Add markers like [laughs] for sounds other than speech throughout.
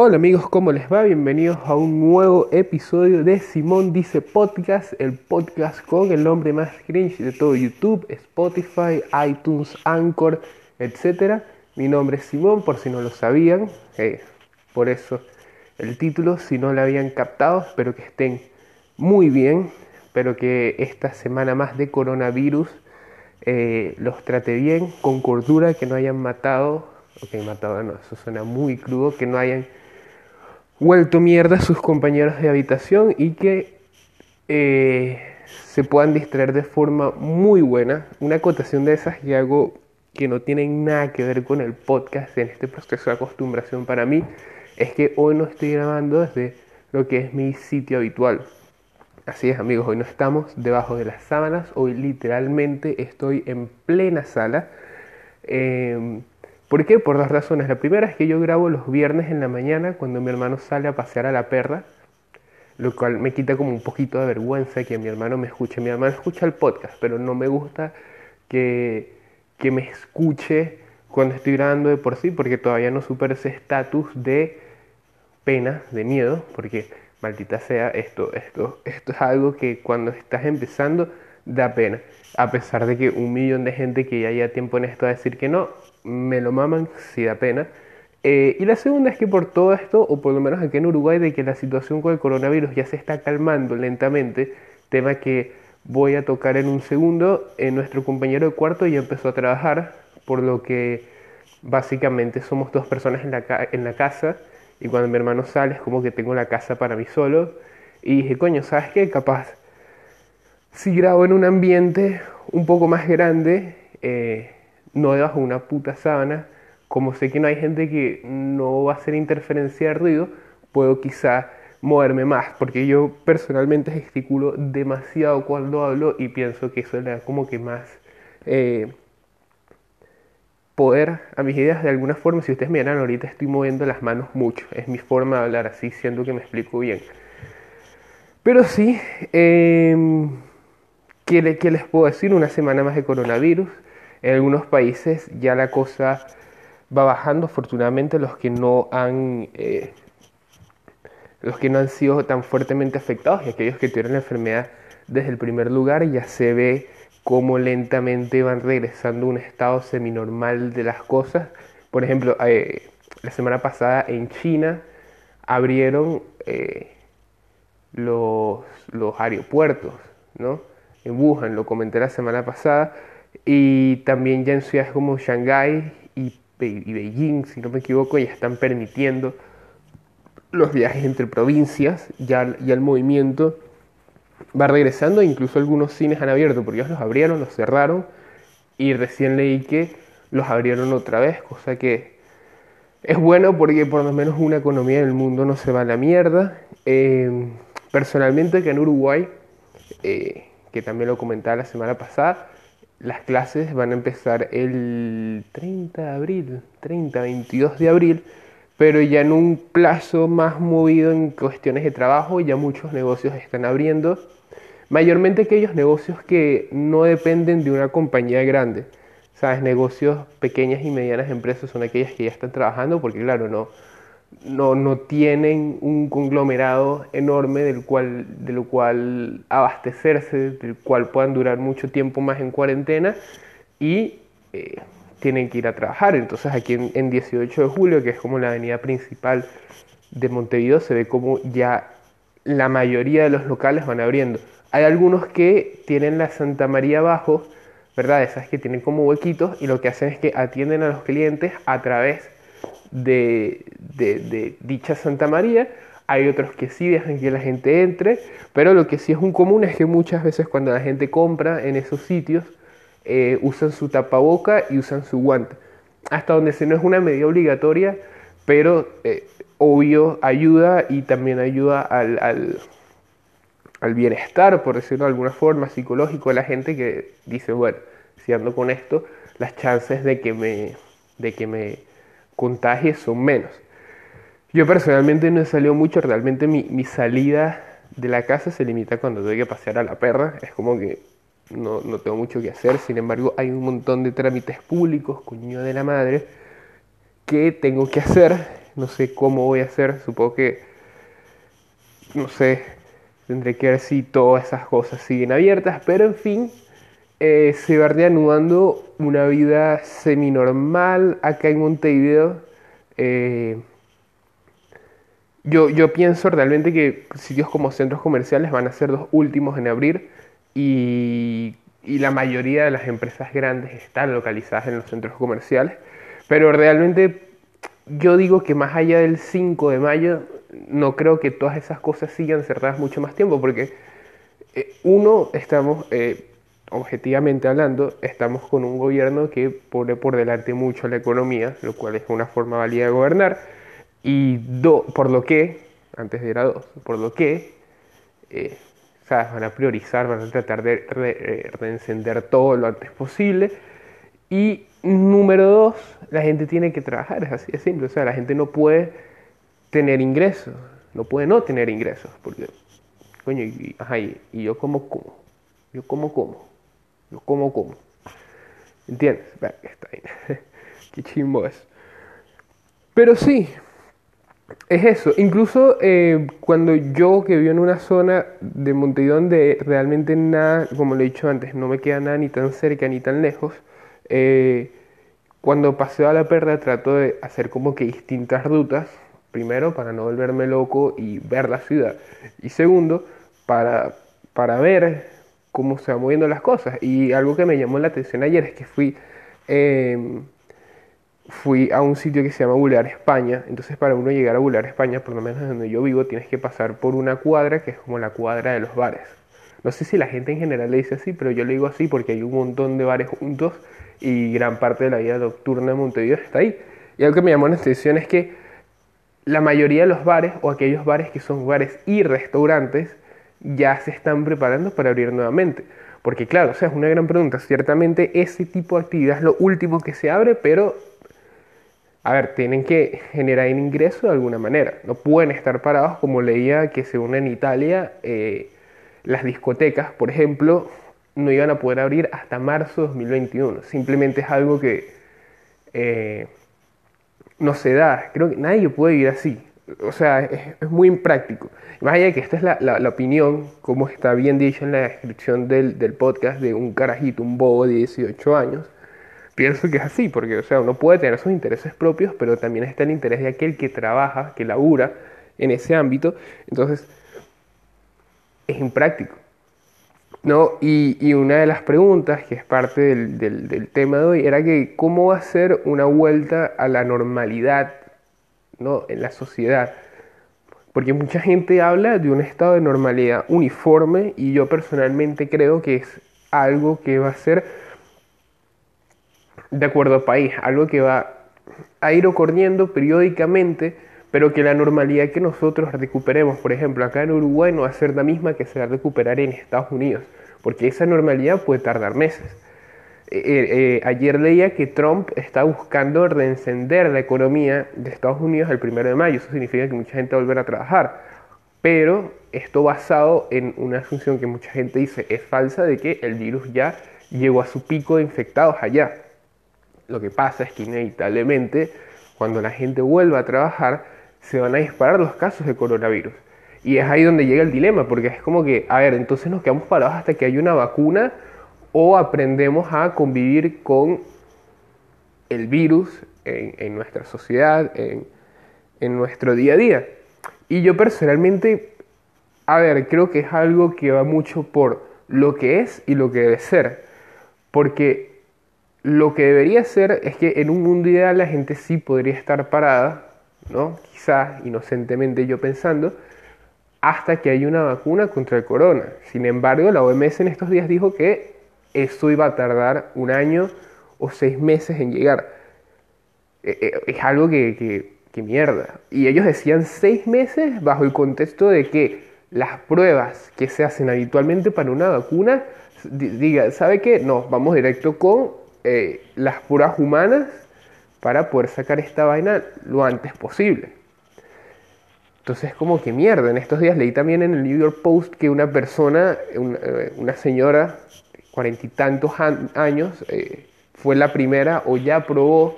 Hola amigos, ¿cómo les va? Bienvenidos a un nuevo episodio de Simón Dice Podcast, el podcast con el nombre más cringe de todo YouTube, Spotify, iTunes, Anchor, etc. Mi nombre es Simón, por si no lo sabían, eh, por eso el título, si no lo habían captado, espero que estén muy bien, espero que esta semana más de coronavirus eh, los trate bien, con cordura, que no hayan matado, ok, matado no, eso suena muy crudo, que no hayan vuelto mierda a sus compañeros de habitación y que eh, se puedan distraer de forma muy buena. Una acotación de esas que hago que no tienen nada que ver con el podcast en este proceso de acostumbración para mí es que hoy no estoy grabando desde lo que es mi sitio habitual. Así es amigos, hoy no estamos debajo de las sábanas, hoy literalmente estoy en plena sala. Em, ¿Por qué? Por dos razones. La primera es que yo grabo los viernes en la mañana cuando mi hermano sale a pasear a la perra, lo cual me quita como un poquito de vergüenza que mi hermano me escuche. Mi hermano escucha el podcast, pero no me gusta que, que me escuche cuando estoy grabando de por sí, porque todavía no supero ese estatus de pena, de miedo, porque maldita sea, esto, esto, esto es algo que cuando estás empezando da pena. A pesar de que un millón de gente que ya lleva tiempo en esto a decir que no, me lo maman, sí da pena. Eh, y la segunda es que por todo esto, o por lo menos aquí en Uruguay, de que la situación con el coronavirus ya se está calmando lentamente, tema que voy a tocar en un segundo, eh, nuestro compañero de cuarto ya empezó a trabajar, por lo que básicamente somos dos personas en la, en la casa y cuando mi hermano sale es como que tengo la casa para mí solo. Y dije, coño, ¿sabes qué? Capaz, si grabo en un ambiente un poco más grande, eh, no debajo de una puta sábana, como sé que no hay gente que no va a hacer interferencia de ruido, puedo quizá moverme más, porque yo personalmente gesticulo demasiado cuando hablo y pienso que eso le da como que más... Eh, poder a mis ideas de alguna forma. Si ustedes miran, ahorita estoy moviendo las manos mucho. Es mi forma de hablar así, siendo que me explico bien. Pero sí, eh, ¿qué, les puedo decir? Una semana más de coronavirus. En algunos países ya la cosa va bajando. Afortunadamente los que no han... Eh, los que no han sido tan fuertemente afectados y aquellos que tuvieron la enfermedad desde el primer lugar ya se ve cómo lentamente van regresando a un estado seminormal de las cosas. Por ejemplo, eh, la semana pasada en China abrieron eh, los, los, aeropuertos, ¿no? En Wuhan, lo comenté la semana pasada, y también ya en ciudades como Shanghái y, Beijing, si no me equivoco, ya están permitiendo los viajes entre provincias, ya, ya el movimiento va regresando, incluso algunos cines han abierto, porque ellos los abrieron, los cerraron, y recién leí que los abrieron otra vez, cosa que es bueno porque por lo menos una economía del mundo no se va a la mierda. Em, personalmente que en Uruguay, eh, que también lo comentaba la semana pasada, las clases van a empezar el 30 de abril, 30, 22 de abril, pero ya en un plazo más movido en cuestiones de trabajo, ya muchos negocios están abriendo, mayormente aquellos negocios que no dependen de una compañía grande, ¿sabes? Negocios pequeñas y medianas empresas son aquellas que ya están trabajando porque claro, no, no, no tienen un conglomerado enorme del cual, de lo cual abastecerse, del cual puedan durar mucho tiempo más en cuarentena y... Eh, tienen que ir a trabajar. Entonces aquí en, 18 de julio, que es como la avenida principal de Montevideo, se ve como ya la mayoría de los locales van abriendo. Hay algunos que tienen la Santa María abajo, ¿verdad? Esas que tienen como huequitos y lo que hacen es que atienden a los clientes a través de, dicha Santa María. Hay otros que sí dejan que la gente entre, pero lo que sí es un común es que muchas veces cuando la gente compra en esos sitios, eh, usan su tapaboca y usan su guante. Hasta donde se no es una medida obligatoria, pero eh, obvio ayuda y también ayuda al, al, bienestar, por decirlo de alguna forma, psicológico de la gente que dice, bueno, si ando con esto, las chances de que me, de que me contagie son menos. Yo personalmente no he salido mucho, realmente mi, mi salida de la casa se limita cuando tengo que pasear a la perra, es como que no, no tengo mucho que hacer, sin embargo hay un montón de trámites públicos, coño de la madre, que tengo que hacer, no sé cómo voy a hacer, supongo que, no sé, tendré que ver si todas esas cosas siguen abiertas, pero en fin, eh, se va reanudando una vida semi-normal acá en Montevideo. Eh, yo, yo pienso realmente que sitios como centros comerciales van a ser los últimos en abrir y, y la mayoría de las empresas grandes están localizadas en los centros comerciales, pero realmente yo digo que más allá del 5 de mayo, no creo que todas esas cosas sigan cerradas mucho más tiempo, porque eh, uno, estamos, objetivamente hablando, estamos con un gobierno que pone por delante mucho la economía, lo cual es una forma válida de gobernar, y do, por lo que, antes de ir a dos, por lo que, eh, van a priorizar, van a tratar de reencender todo lo antes posible, y número dos, la gente tiene que trabajar, es así de simple. O sea, la gente no puede tener ingresos, no puede no tener ingresos, porque, coño, y, ajá, y, yo como como, yo como como, yo como como. ¿Entiendes? Está [laughs] Qué chimbo es. Pero sí, es eso. Incluso eh, cuando yo que vivo en una zona de Montevideo donde realmente nada, como lo he dicho antes, no me queda nada ni tan cerca ni tan lejos, eh, cuando paseo a la perla trato de hacer como que distintas rutas, primero para no volverme loco y ver la ciudad, y segundo para, para ver cómo se van moviendo las cosas. Y algo que me llamó la atención ayer es que fui, em, fui a un sitio que se llama Boulevard España, entonces para uno llegar a Boulevard España, por lo menos donde yo vivo, tienes que pasar por una cuadra que es como la cuadra de los bares. No sé si la gente en general le dice así, pero yo le digo así porque hay un montón de bares juntos y gran parte de la vida nocturna de Montevideo está ahí. Y algo que me llamó la atención es que la mayoría de los bares o aquellos bares que son bares y restaurantes ya se están preparando para abrir nuevamente. Porque claro, o sea, es una gran pregunta. Ciertamente ese tipo de actividad es lo último que se abre, pero a ver, tienen que generar ingreso de alguna manera. No pueden estar parados como leía que según en Italia, eh, las discotecas, por ejemplo, no iban a poder abrir hasta marzo de 2021. Simplemente es algo que eh, no se da. Creo que nadie puede ir así. O sea, es, muy impráctico. Más allá de que esta es la, opinión, como está bien dicho en la descripción del, podcast, de un carajito, un bobo de 18 años, pienso que es así, porque o sea, uno puede tener sus intereses propios, pero también está el interés de aquel que trabaja, que labura en ese ámbito. Entonces, es impráctico. ¿no? Y, una de las preguntas, que es parte del, tema de hoy, era que cómo va a ser una vuelta a la normalidad ¿no? en la sociedad. Porque mucha gente habla de un estado de normalidad uniforme y yo personalmente creo que es algo que va a ser de acuerdo al país, algo que va a ir ocurriendo periódicamente pero que la normalidad que nosotros recuperemos, por ejemplo, acá en Uruguay no va a ser la misma que se va a recuperar en Estados Unidos, porque esa normalidad puede tardar meses. Eh, eh, ayer leía que Trump está buscando reencender la economía de Estados Unidos el primero de mayo, eso significa que mucha gente va a volver a trabajar, pero esto basado en una asunción que mucha gente dice es falsa de que el virus ya llegó a su pico de infectados allá. Lo que pasa es que inevitablemente cuando la gente vuelva a trabajar, se van a disparar los casos de coronavirus. Y es ahí donde llega el dilema, porque es como que, a ver, entonces nos quedamos parados hasta que haya una vacuna o aprendemos a convivir con el virus en, nuestra sociedad, en, nuestro día a día. Y yo personalmente, a ver, creo que es algo que va mucho por lo que es y lo que debe ser. Porque lo que debería ser es que en un mundo ideal la gente sí podría estar parada ¿no? Quizás inocentemente yo pensando, hasta que haya una vacuna contra el corona. Sin embargo, la OMS en estos días dijo que esto iba a tardar un año o seis meses en llegar. E, e, es algo que, mierda. Y ellos decían seis meses bajo el contexto de que las pruebas que se hacen habitualmente para una vacuna, diga, ¿sabe qué? No, vamos directo con eh, las pruebas humanas para poder sacar esta vaina lo antes posible. Entonces, como que mierda. En estos días leí también en el New York Post que una persona, eh, una, señora, cuarenta y tantos años, eh, fue la primera o ya probó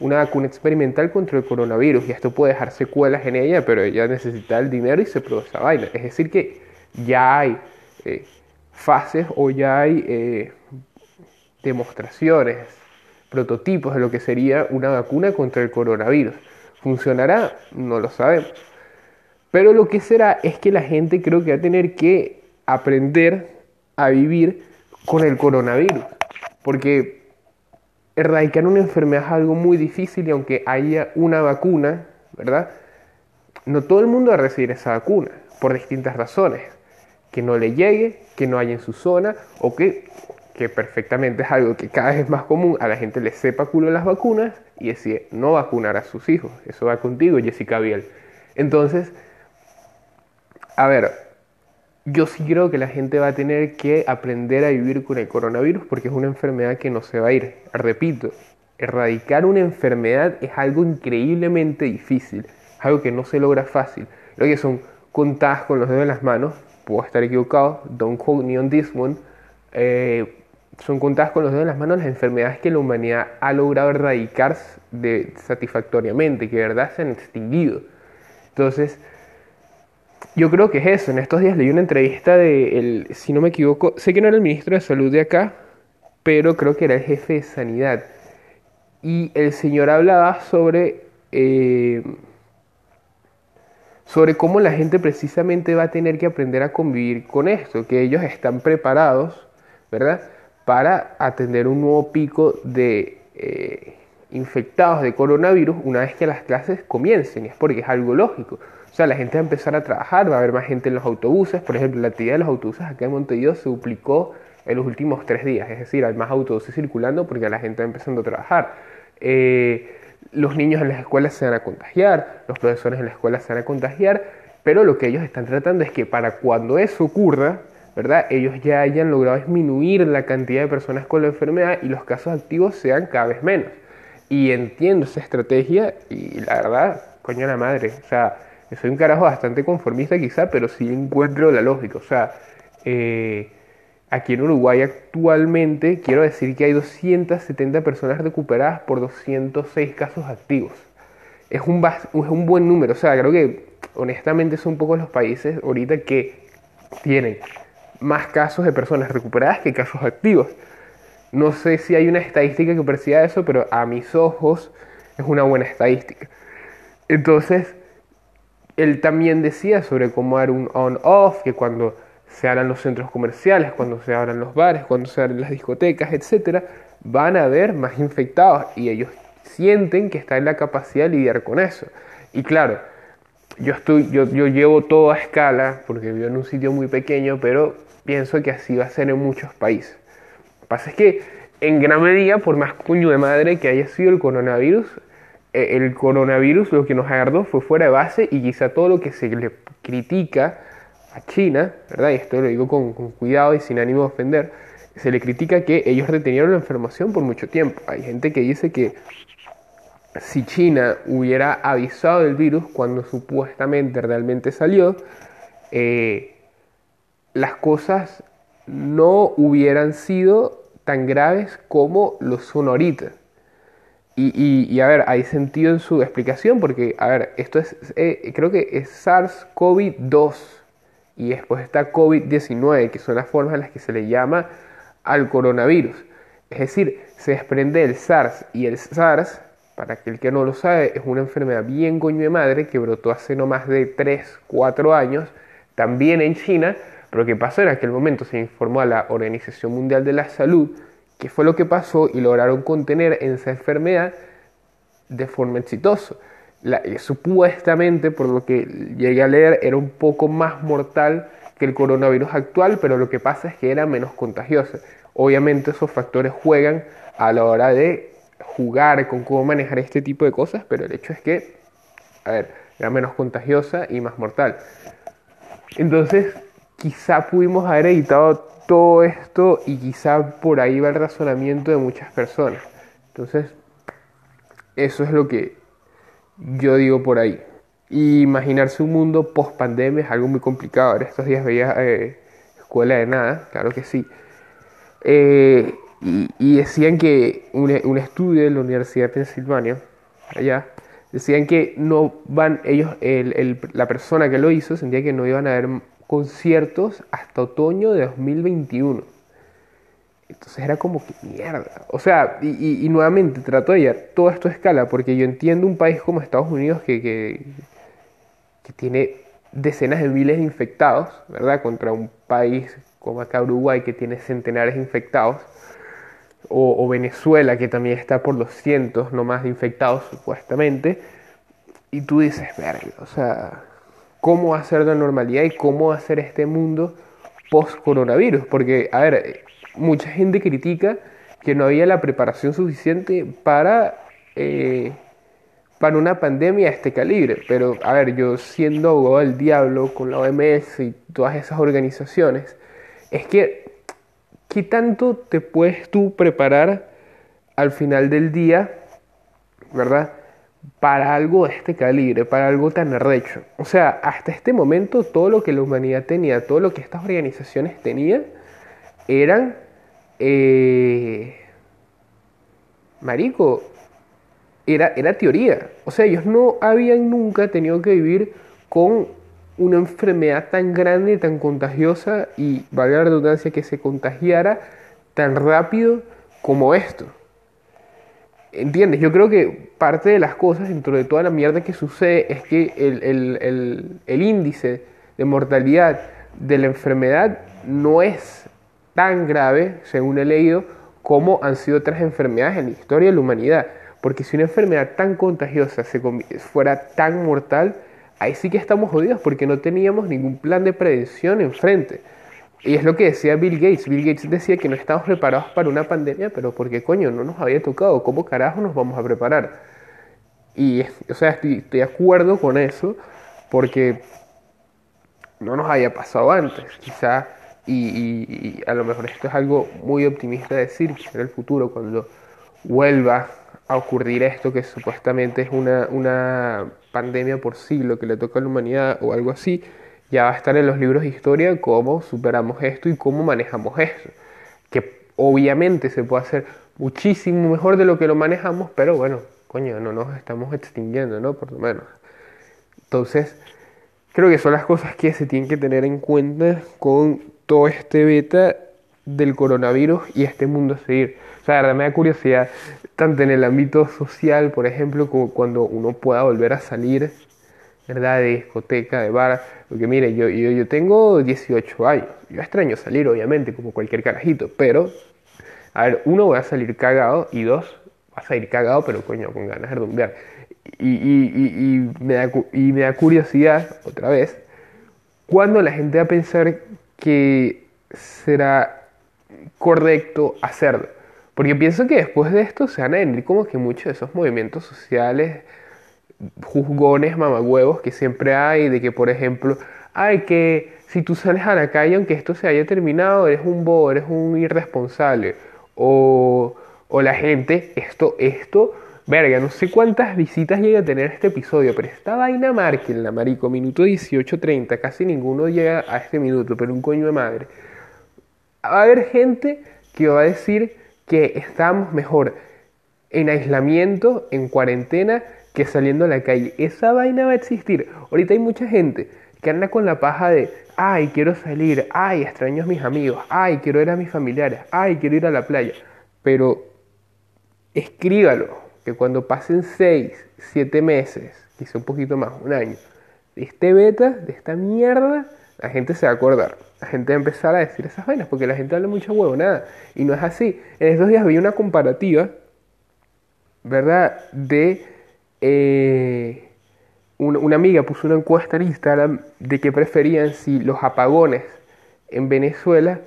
una vacuna experimental contra el coronavirus y esto puede dejar secuelas en ella, pero ella necesita el dinero y se produce esa vaina. Es decir, que ya hay eh, fases o ya hay eh, demostraciones, prototipos de lo que sería una vacuna contra el coronavirus. ¿Funcionará? No lo sabemos. Pero lo que será es que la gente creo que va a tener que aprender a vivir con el coronavirus. Porque erradicar una enfermedad es algo muy difícil y aunque haya una vacuna, ¿verdad? No todo el mundo va a recibir esa vacuna por distintas razones. Que no le llegue, que no haya en su zona o que, que perfectamente es algo que cada vez es más común, a la gente le sepa culo las vacunas y decide no vacunar a sus hijos. Eso va contigo, Jessica Biel. Entonces, a ver, yo sí creo que la gente va a tener que aprender a vivir con el coronavirus porque es una enfermedad que no se va a ir. Repito, erradicar una enfermedad es algo increíblemente difícil, algo que no se logra fácil. Lo que son contadas con los dedos de las manos, puedo estar equivocado, don't quote me on this one, eh, son contadas con los dedos de las manos las enfermedades que la humanidad ha logrado erradicar de, satisfactoriamente, que de verdad se han extinguido. Entonces, yo creo que es eso. En estos días leí una entrevista de, el, si no me equivoco, sé que no era el ministro de Salud de acá, pero creo que era el jefe de Sanidad. Y el señor hablaba sobre, eh, sobre cómo la gente precisamente va a tener que aprender a convivir con esto, que ellos están preparados, ¿verdad? Para atender un nuevo pico de eh, infectados de coronavirus una vez que las clases comiencen. Es porque es algo lógico. O sea, la gente va a empezar a trabajar, va a haber más gente en los autobuses. Por ejemplo, la actividad de los autobuses acá en Montevideo se duplicó en los últimos tres días. Es decir, hay más autobuses circulando porque la gente va empezando a trabajar. Eh, los niños en las escuelas se van a contagiar, los profesores en la escuela se van a contagiar, pero lo que ellos están tratando es que para cuando eso ocurra, ¿verdad? Ellos ya hayan logrado disminuir la cantidad de personas con la enfermedad y los casos activos sean cada vez menos. Y entiendo esa estrategia y la verdad, coño la madre, o sea, soy un carajo bastante conformista quizá, pero sí encuentro la lógica. O sea, eh, aquí en Uruguay actualmente quiero decir que hay 270 personas recuperadas por 206 casos activos. Es un, es un buen número. O sea, creo que honestamente son pocos los países ahorita que tienen más casos de personas recuperadas que casos activos. No sé si hay una estadística que persiga eso, pero a mis ojos es una buena estadística. Entonces, él también decía sobre cómo era un on-off, que cuando se abran los centros comerciales, cuando se abran los bares, cuando se abran las discotecas, etc., van a haber más infectados y ellos sienten que está en la capacidad de lidiar con eso. Y claro, yo, estoy, yo, yo llevo todo a escala porque vivo en un sitio muy pequeño, pero pienso que así va a ser en muchos países. Lo que pasa es que en gran medida, por más cuño de madre que haya sido el coronavirus, el coronavirus lo que nos agarró fue fuera de base y quizá todo lo que se le critica a China, ¿verdad? Y esto lo digo con, cuidado y sin ánimo de ofender, se le critica que ellos retenieron la información por mucho tiempo. Hay gente que dice que si China hubiera avisado del virus cuando supuestamente realmente salió, eh, las cosas no hubieran sido tan graves como lo son ahorita. Y, a ver, hay sentido en su explicación porque, a ver, esto es, eh, creo que es SARS-CoV-2 y después está COVID-19, que son las formas en las que se le llama al coronavirus. Es decir, se desprende el SARS y el SARS, para aquel que no lo sabe, es una enfermedad bien coño de madre que brotó hace no más de 3, 4 años, también en China, pero que pasó en aquel momento, se informó a la Organización Mundial de la Salud, qué fue lo que pasó y lograron contener esa enfermedad de forma exitosa. Eh, supuestamente, por lo que llegué a leer, era un poco más mortal que el coronavirus actual, pero lo que pasa es que era menos contagiosa. Obviamente esos factores juegan a la hora de jugar con cómo manejar este tipo de cosas, pero el hecho es que, a ver, era menos contagiosa y más mortal. Entonces, quizá pudimos haber evitado todo esto y quizá por ahí va el razonamiento de muchas personas. Entonces, eso es lo que yo digo por ahí. imaginarse un mundo post pandemia es algo muy complicado. En estos días veía eh, Escuela de Nada, claro que sí. Eh, y, decían que un, un, estudio de la Universidad de Pensilvania, allá, decían que no van, ellos, la persona que lo hizo sentía que no iban a haber conciertos hasta otoño de 2021. Entonces era como que mierda. O sea, y, nuevamente trato de llevar todo esto a escala, porque yo entiendo un país como Estados Unidos que, que, que tiene decenas de miles de infectados, ¿verdad? Contra un país como acá Uruguay que tiene centenares de infectados o, Venezuela, que también está por los cientos no más de infectados supuestamente, y tú dices, verga, o sea, ¿cómo hacer la normalidad y cómo hacer este mundo post-coronavirus? Porque, a ver, mucha gente critica que no había la preparación suficiente para, eh, para una pandemia de este calibre, pero, a ver, yo siendo abogado del diablo con la OMS y todas esas organizaciones, es que ¿qué tanto te puedes tú preparar al final del día, verdad? Para algo de este calibre, para algo tan arrecho. O sea, hasta este momento todo lo que la humanidad tenía, todo lo que estas organizaciones tenían, eran... Eh, marico, era, era teoría. O sea, ellos no habían nunca tenido que vivir con una enfermedad tan grande, tan contagiosa y, valga la redundancia, que se contagiara tan rápido como esto. ¿Entiendes? Yo creo que parte de las cosas, dentro de toda la mierda que sucede, es que el, índice de mortalidad de la enfermedad no es tan grave, según he leído, como han sido otras enfermedades en la historia de la humanidad. Porque si una enfermedad tan contagiosa se fuera tan mortal, ahí sí que estamos jodidos porque no teníamos ningún plan de prevención enfrente. Y es lo que decía Bill Gates. Bill Gates decía que no estábamos preparados para una pandemia, pero porque coño no nos había tocado. ¿Cómo carajo nos vamos a preparar? Y, o sea, estoy, de acuerdo con eso porque no nos había pasado antes. Quizá, y, a lo mejor esto es algo muy optimista decir, en el futuro, cuando vuelva a ocurrir esto, que supuestamente es una, una pandemia por siglo que le toca a la humanidad o algo así, ya va a estar en los libros de historia cómo superamos esto y cómo manejamos esto. Que obviamente se puede hacer muchísimo mejor de lo que lo manejamos, pero bueno, coño, no nos estamos extinguiendo, ¿no? Por lo menos. Entonces, creo que son las cosas que se tienen que tener en cuenta con todo este beta del coronavirus y este mundo a seguir. O sea, la verdad me da curiosidad, tanto en el ámbito social, por ejemplo, como cuando uno pueda volver a salir, ¿verdad? De discoteca, de bar. Porque mire, yo, yo, yo tengo 18 años. Yo extraño salir, obviamente, como cualquier carajito. Pero, a ver, uno, voy a salir cagado. Y dos, vas a salir cagado, pero coño, con ganas de rumbear. Y, y, me da, y me da curiosidad, otra vez, cuando la gente va a pensar que será correcto hacerlo. Porque pienso que después de esto se van a venir como que muchos de esos movimientos sociales, juzgones, mamagüevos que siempre hay, de que por ejemplo, ay, que si tú sales a la calle aunque esto se haya terminado, eres un bobo, eres un irresponsable. O, o la gente, esto, esto, verga, no sé cuántas visitas llega a tener este episodio, pero esta vaina la marico, minuto 18.30, casi ninguno llega a este minuto, pero un coño de madre. Va a haber gente que va a decir que estamos mejor en aislamiento, en cuarentena, que saliendo a la calle. Esa vaina va a existir. Ahorita hay mucha gente que anda con la paja de, ay, quiero salir, ay, extraño a mis amigos, ay, quiero ir a mis familiares, ay, quiero ir a la playa. Pero escríbalo, que cuando pasen 6, 7 meses, quizá un poquito más, un año, de este beta, de esta mierda, la gente se va a acordar. La gente va a empezar a decir esas vainas porque la gente habla mucho huevo, nada. Y no es así. En estos días vi una comparativa, ¿verdad? De. Eh, una, amiga puso una encuesta en Instagram de qué preferían si los apagones en Venezuela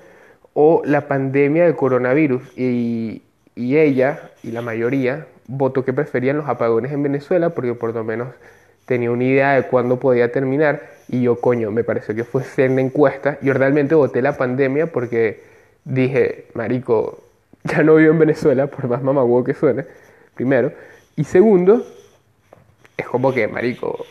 o la pandemia del coronavirus. Y, y ella, y la mayoría, votó que preferían los apagones en Venezuela porque por lo menos tenía una idea de cuándo podía terminar y yo, coño, me pareció que fue en la encuesta. Yo realmente voté la pandemia porque dije, marico, ya no vivo en Venezuela, por más mamagüo que suene, primero. Y segundo, es como que, marico,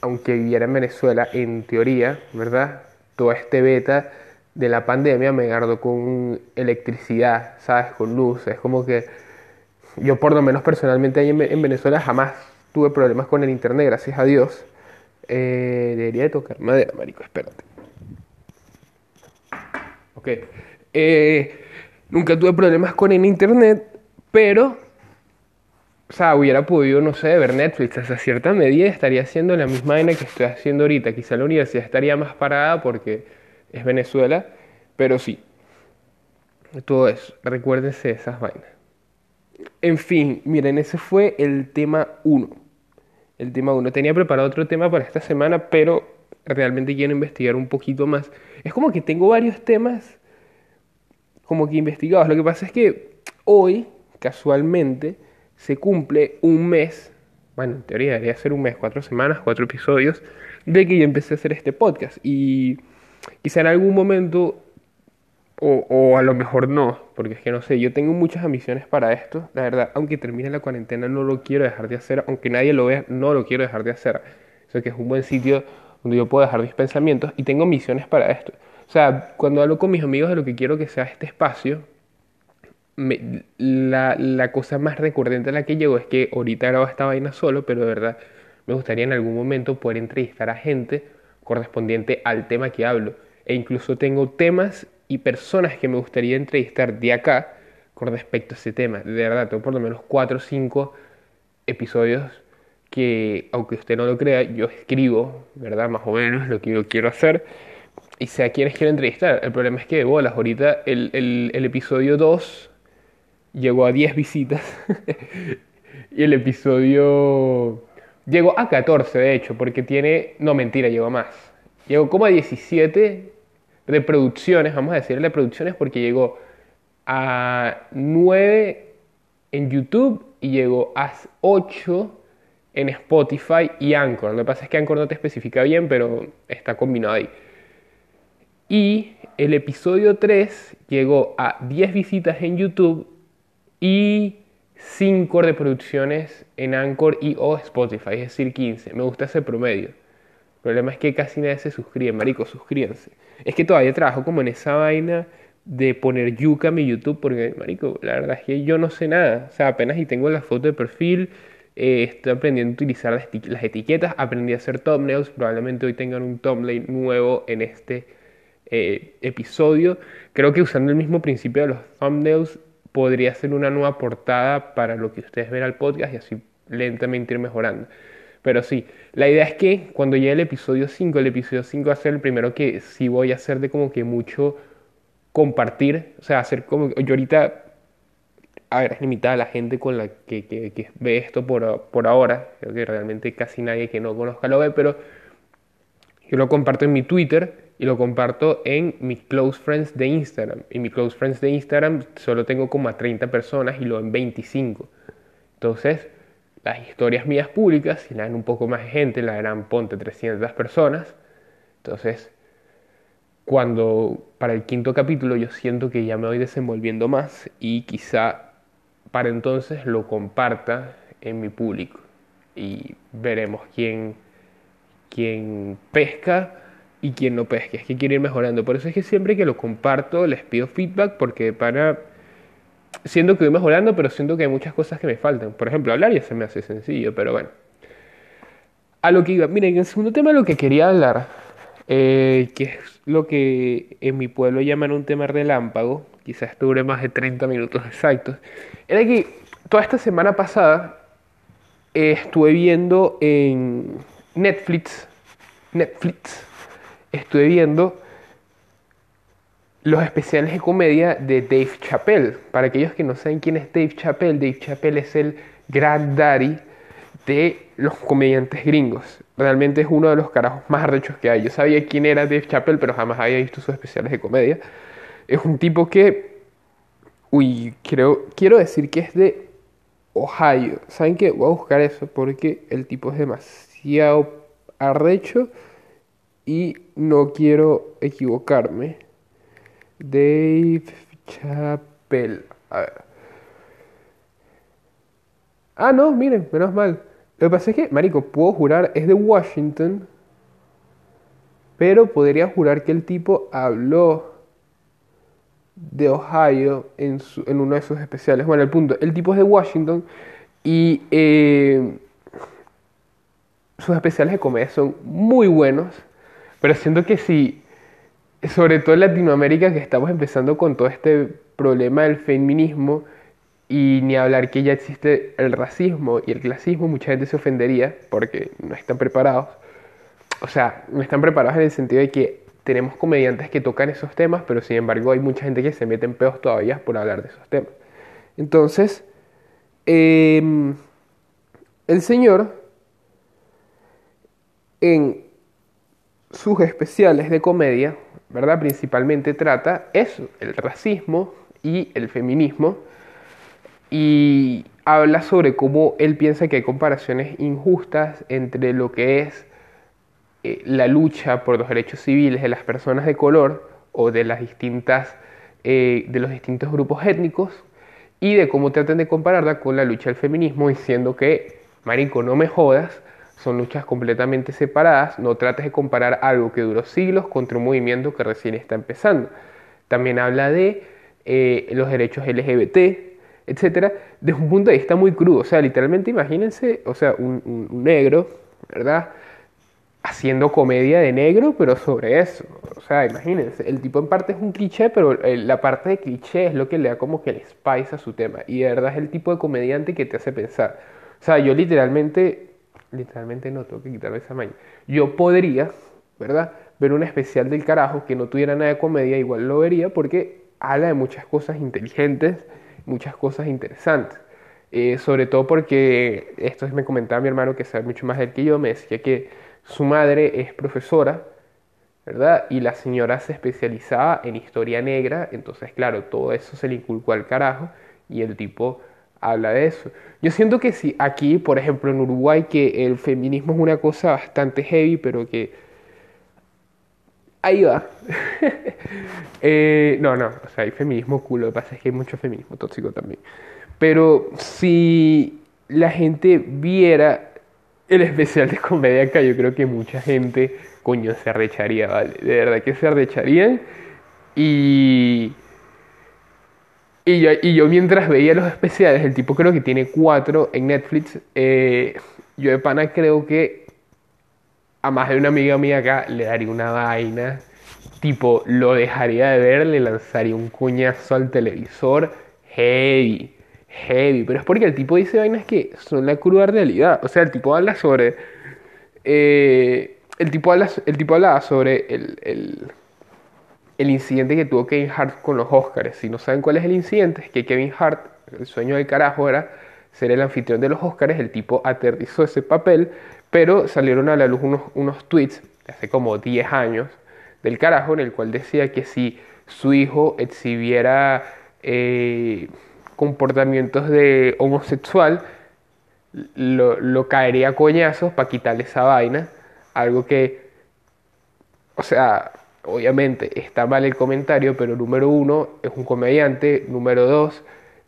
aunque viviera en Venezuela, en teoría, ¿verdad? Todo este beta de la pandemia me guardó con electricidad, ¿sabes? Con luz. Es como que yo por lo menos personalmente ahí en, Venezuela jamás tuve problemas con el internet, gracias a Dios. Eh, debería de tocar madera, marico, espérate. Ok. Eh, nunca tuve problemas con el internet, pero, o sea, hubiera podido, no sé, ver Netflix hasta cierta medida estaría haciendo la misma vaina que estoy haciendo ahorita. Quizá la universidad estaría más parada porque es Venezuela, pero sí. Todo eso, recuérdense esas vainas. En fin, miren, ese fue el tema 1. El tema 1. Tenía preparado otro tema para esta semana, pero realmente quiero investigar un poquito más. Es como que tengo varios temas como que investigados. Lo que pasa es que hoy, casualmente, se cumple un mes, bueno, en teoría debería ser un mes, cuatro semanas, cuatro episodios, de que yo empecé a hacer este podcast. Y quizá en algún momento o, a lo mejor no, porque es que no sé, yo tengo muchas ambiciones para esto, la verdad, aunque termine la cuarentena no lo quiero dejar de hacer, aunque nadie lo vea, no lo quiero dejar de hacer. Eso que es un buen sitio donde yo puedo dejar mis pensamientos y tengo misiones para esto. O sea, cuando hablo con mis amigos de lo que quiero que sea este espacio, la, la, cosa más recurrente a la que llego es que ahorita grabo esta vaina solo, pero de verdad me gustaría en algún momento poder entrevistar a gente correspondiente al tema que hablo. E incluso tengo temas y personas que me gustaría entrevistar de acá con respecto a ese tema. De verdad, tengo por lo menos 4 o 5 episodios que, aunque usted no lo crea, yo escribo, ¿verdad? Más o menos lo que yo quiero hacer. Y sé a quienes quiero entrevistar. El problema es que, bolas, ahorita el, el, el episodio 2 llegó a 10 visitas. [laughs] y el episodio... Llegó a 14, de hecho, porque tiene... No, mentira, llegó a más. Llegó como a 17 reproducciones, vamos a decirle producciones porque llegó a 9 en YouTube y llegó a 8 en Spotify y Anchor. Lo que pasa es que Anchor no te especifica bien, pero está combinado ahí. Y el episodio 3 llegó a 10 visitas en YouTube y 5 reproducciones en Anchor y o Spotify, es decir, 15. Me gusta ese promedio. El problema es que casi nadie se suscribe, marico, suscríbanse. Es que todavía trabajo como en esa vaina de poner yuca en mi YouTube, porque, marico, la verdad es que yo no sé nada. O sea, apenas y tengo la foto de perfil, eh, estoy aprendiendo a utilizar las, etiquetas, aprendí a hacer thumbnails, probablemente hoy tengan un thumbnail nuevo en este eh, episodio. Creo que usando el mismo principio de los thumbnails podría ser una nueva portada para lo que ustedes ven al podcast y así lentamente ir mejorando. Pero sí, la idea es que cuando llegue el episodio 5, el episodio 5 va a ser el primero que sí voy a hacer de como que mucho compartir, o sea, hacer como, yo ahorita, a ver, es limitada la gente con la que, que, ve esto por, por, ahora, creo que realmente casi nadie que no conozca lo ve, pero yo lo comparto en mi Twitter y lo comparto en mis close friends de Instagram. Y mi close friends de Instagram solo tengo como a 30 personas y lo en 25. Entonces, las historias mías públicas, si la ven un poco más gente, la verán ponte 300 personas. Entonces, cuando para el quinto capítulo yo siento que ya me voy desenvolviendo más y quizá para entonces lo comparta en mi público y veremos quién, quién pesca y quién no pesca. Es que quiero ir mejorando. Por eso es que siempre que lo comparto les pido feedback porque para siento que voy mejorando, pero siento que hay muchas cosas que me faltan. Por ejemplo, hablar ya se me hace sencillo, pero bueno. A lo que iba, miren, el segundo tema lo que quería hablar, eh, que es lo que en mi pueblo llaman un tema relámpago, quizás dure más de 30 minutos exactos, era que toda esta semana pasada eh, estuve viendo en Netflix, Netflix, estuve viendo los especiales de comedia de Dave Chappelle. Para aquellos que no saben quién es Dave Chappelle, Dave Chappelle es el grand daddy de los comediantes gringos. Realmente es uno de los carajos más arrechos que hay. Yo sabía quién era Dave Chappelle, pero jamás había visto sus especiales de comedia. Es un tipo que, uy, creo, quiero decir que es de Ohio. ¿Saben qué? Voy a buscar eso porque el tipo es demasiado arrecho y no quiero equivocarme. Dave Chappelle. A ver. Ah, no, miren, menos mal. Lo que pasa es que, Marico, puedo jurar, es de Washington. Pero podría jurar que el tipo habló de Ohio en, en uno de sus especiales. Bueno, el punto, el tipo es de Washington y eh, sus especiales de comedia son muy buenos, pero siento que si, sobre todo en Latinoamérica, que estamos empezando con todo este problema del feminismo, y ni hablar que ya existe el racismo y el clasismo, mucha gente se ofendería porque no están preparados. O sea, no están preparados en el sentido de que tenemos comediantes que tocan esos temas, pero sin embargo hay mucha gente que se mete en peos todavía por hablar de esos temas. Entonces, em, el señor en sus especiales de comedia, ¿verdad? Principalmente trata eso, el racismo y el feminismo y habla sobre cómo él piensa que hay comparaciones injustas entre lo que es eh, la lucha por los derechos civiles de las personas de color o de las distintas eh, de los distintos grupos étnicos y de cómo tratan de compararla con la lucha del feminismo diciendo que marico no me jodas son luchas completamente separadas no trates de comparar algo que duró siglos contra un movimiento que recién está empezando también habla de eh, los derechos LGBT etcétera, desde un punto de vista muy crudo. O sea, literalmente imagínense, o sea, un, negro, ¿verdad? Haciendo comedia de negro, pero sobre eso. O sea, imagínense, el tipo en parte es un cliché, pero la parte de cliché es lo que le da como que el spice a su tema. Y de verdad es el tipo de comediante que te hace pensar. O sea, yo literalmente, literalmente no tengo que quitarme esa maña. Yo podría, ¿verdad? Ver un especial del carajo que no tuviera nada de comedia, igual lo vería porque habla de muchas cosas inteligentes muchas cosas interesantes. Eh, sobre todo porque, esto me comentaba mi hermano que sabe mucho más del que yo, me decía que su madre es profesora, ¿verdad? Y la señora se especializaba en historia negra, entonces claro, todo eso se le inculcó al carajo y el tipo habla de eso. Yo siento que si aquí, por ejemplo, en Uruguay, que el feminismo es una cosa bastante heavy, pero que Ahí va. [laughs] Eh, no, no, o sea, hay feminismo cool, lo que pasa es que hay mucho feminismo tóxico también. Pero si la gente viera el especial de comedia acá, yo creo que mucha gente, coño, se arrecharía, ¿vale? De verdad que se arrecharían. Y, y, yo, y yo mientras veía los especiales, el tipo creo que tiene cuatro en Netflix, eh, yo de pana creo que a más de una amiga mía acá le daría una vaina, tipo, lo dejaría de ver, le lanzaría un cuñazo al televisor, heavy, heavy, pero es porque el tipo dice vainas que son la cruda realidad, o sea, el tipo habla sobre, eh, el, tipo habla, el tipo hablaba sobre el, el, el incidente que tuvo Kevin Hart con los Oscars, si no saben cuál es el incidente, es que Kevin Hart, el sueño del carajo era ser el anfitrión de los Oscars, el tipo aterrizó ese papel, pero salieron a la luz unos, unos tweets de hace como 10 años del carajo en el cual decía que si su hijo exhibiera eh, comportamientos de homosexual, lo, caería a coñazos para quitarle esa vaina. Algo que, o sea, obviamente está mal el comentario, pero número uno, es un comediante. Número dos,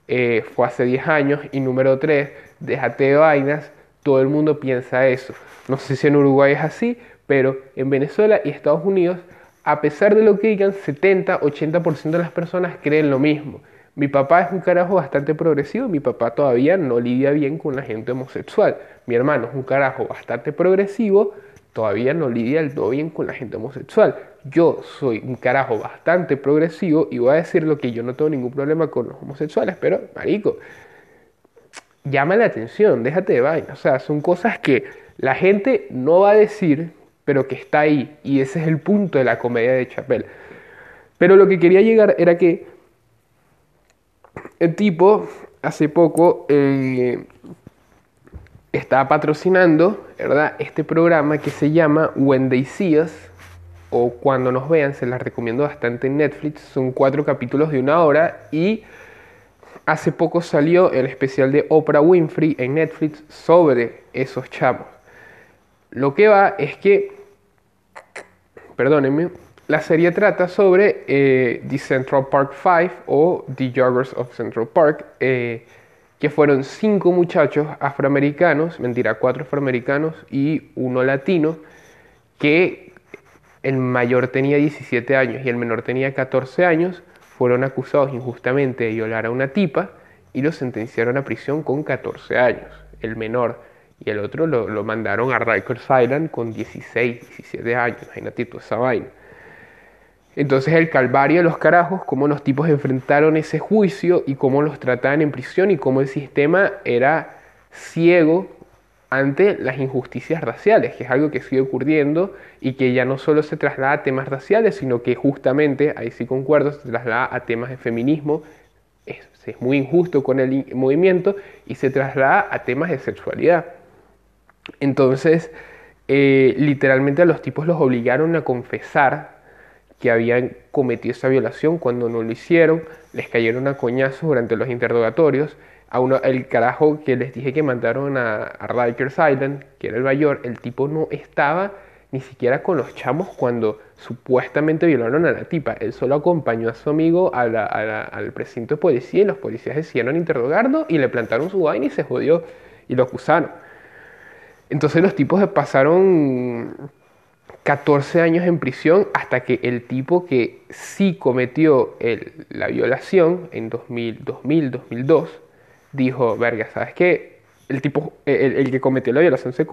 eh, fue hace 10 años. Y número tres, déjate de vainas todo el mundo piensa eso. No sé si en Uruguay es así, pero en Venezuela y Estados Unidos, a pesar de lo que digan, 70-80% de las personas creen lo mismo. Mi papá es un carajo bastante progresivo, mi papá todavía no lidia bien con la gente homosexual. Mi hermano es un carajo bastante progresivo, todavía no lidia del todo bien con la gente homosexual. Yo soy un carajo bastante progresivo y voy a decir lo que yo no tengo ningún problema con los homosexuales, pero marico, llama la atención, déjate de vaina. O sea, son cosas que la gente no va a decir, pero que está ahí. Y ese es el punto de la comedia de Chapel. Pero lo que quería llegar era que el tipo hace poco eh, está patrocinando, ¿verdad? Este programa que se llama When They See Us o Cuando nos vean, se las recomiendo bastante en Netflix. Son cuatro capítulos de una hora y hace poco salió el especial de Oprah Winfrey en Netflix sobre esos chamos. Lo que va es que, perdónenme, la serie trata sobre eh, The Central Park Five o The Joggers of Central Park, eh, que fueron cinco muchachos afroamericanos, mentira, cuatro afroamericanos y uno latino, que el mayor tenía 17 años y el menor tenía 14 años, fueron acusados injustamente de violar a una tipa y los sentenciaron a prisión con 14 años, el menor. Y el otro lo, mandaron a Rikers Island con 16, 17 años. Imagínate toda esa vaina. Entonces el calvario de los carajos, cómo los tipos enfrentaron ese juicio y cómo los trataban en prisión y cómo el sistema era ciego ante las injusticias raciales, que es algo que sigue ocurriendo y que ya no solo se traslada a temas raciales, sino que justamente, ahí sí concuerdo, se traslada a temas de feminismo, es, es muy injusto con el movimiento y se traslada a temas de sexualidad. Entonces, eh, literalmente a los tipos los obligaron a confesar que habían cometido esa violación cuando no lo hicieron, les cayeron a coñazos durante los interrogatorios, el carajo que les dije que mandaron a, a Rikers Island, que era el mayor, el tipo no estaba ni siquiera con los chamos cuando supuestamente violaron a la tipa. Él solo acompañó a su amigo al precinto de policía y los policías decidieron interrogarlo y le plantaron su vaina y se jodió y lo acusaron. Entonces los tipos pasaron 14 años en prisión hasta que el tipo que sí cometió la violación en 2000, 2000, 2002 dijo, verga, ¿sabes qué? El tipo, el, que cometió la violación se,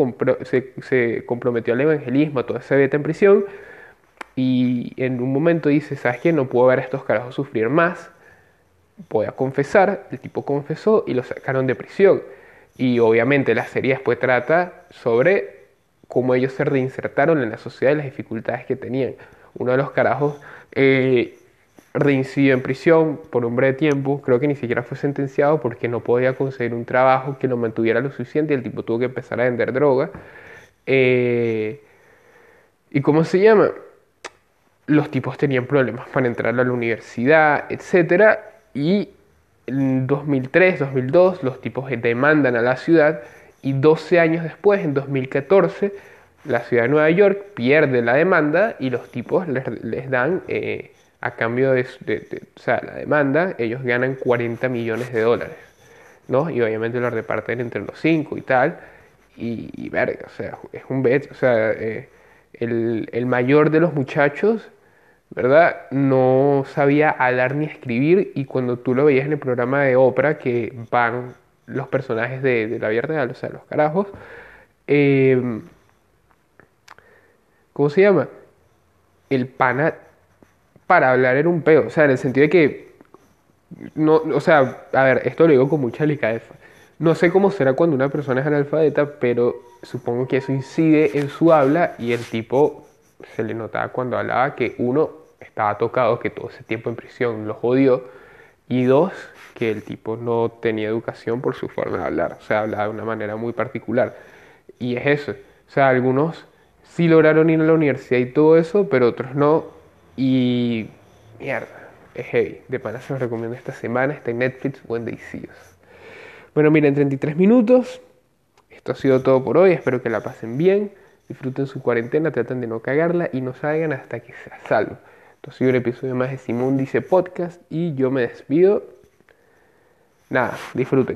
se, comprometió al evangelismo, todo se vete en prisión y en un momento dice, ¿sabes qué? No puedo ver a estos carajos sufrir más, voy a confesar, el tipo confesó y lo sacaron de prisión. Y obviamente la serie después trata sobre cómo ellos se reinsertaron en la sociedad y las dificultades que tenían. Uno de los carajos eh, reincidió en prisión por un breve tiempo, creo que ni siquiera fue sentenciado porque no podía conseguir un trabajo que lo mantuviera lo suficiente y el tipo tuvo que empezar a vender droga. Eh, ¿Y cómo se llama? Los tipos tenían problemas para entrar a la universidad, etc. Y en 2003, 2002, los tipos demandan a la ciudad y 12 años después, en 2014, la ciudad de Nueva York pierde la demanda y los tipos les, dan, eh, a cambio de, la demanda, ellos ganan 40 millones de dólares, ¿no? Y obviamente lo reparten entre los cinco y tal. Y, verga, o sea, es un bet, o sea, eh, el, el mayor de los muchachos, ¿verdad? No sabía hablar ni escribir y cuando tú lo veías en el programa de Oprah que van los personajes de, la vida real, o sea, los carajos. Em, ¿Cómo se llama? El pana para hablar era un peo, o sea, en el sentido de que, no, o sea, a ver, esto lo digo con mucha delicadeza. No sé cómo será cuando una persona es analfabeta, pero supongo que eso incide en su habla y el tipo se le notaba cuando hablaba que uno estaba tocado, que todo ese tiempo en prisión lo jodió, y dos, que el tipo no tenía educación por su forma de hablar, o sea, hablaba de una manera muy particular. Y es eso, o sea, algunos sí lograron ir a la universidad y todo eso, pero otros no. Y mierda, es heavy. De pana se los recomiendo esta semana, está en Netflix, When They Bueno, miren, 33 minutos. Esto ha sido todo por hoy, espero que la pasen bien, disfruten su cuarentena, traten de no cagarla y no salgan hasta que sea salvo. Esto ha sido episodio más de Simón Dice Podcast y yo me despido. Nada, disfruten.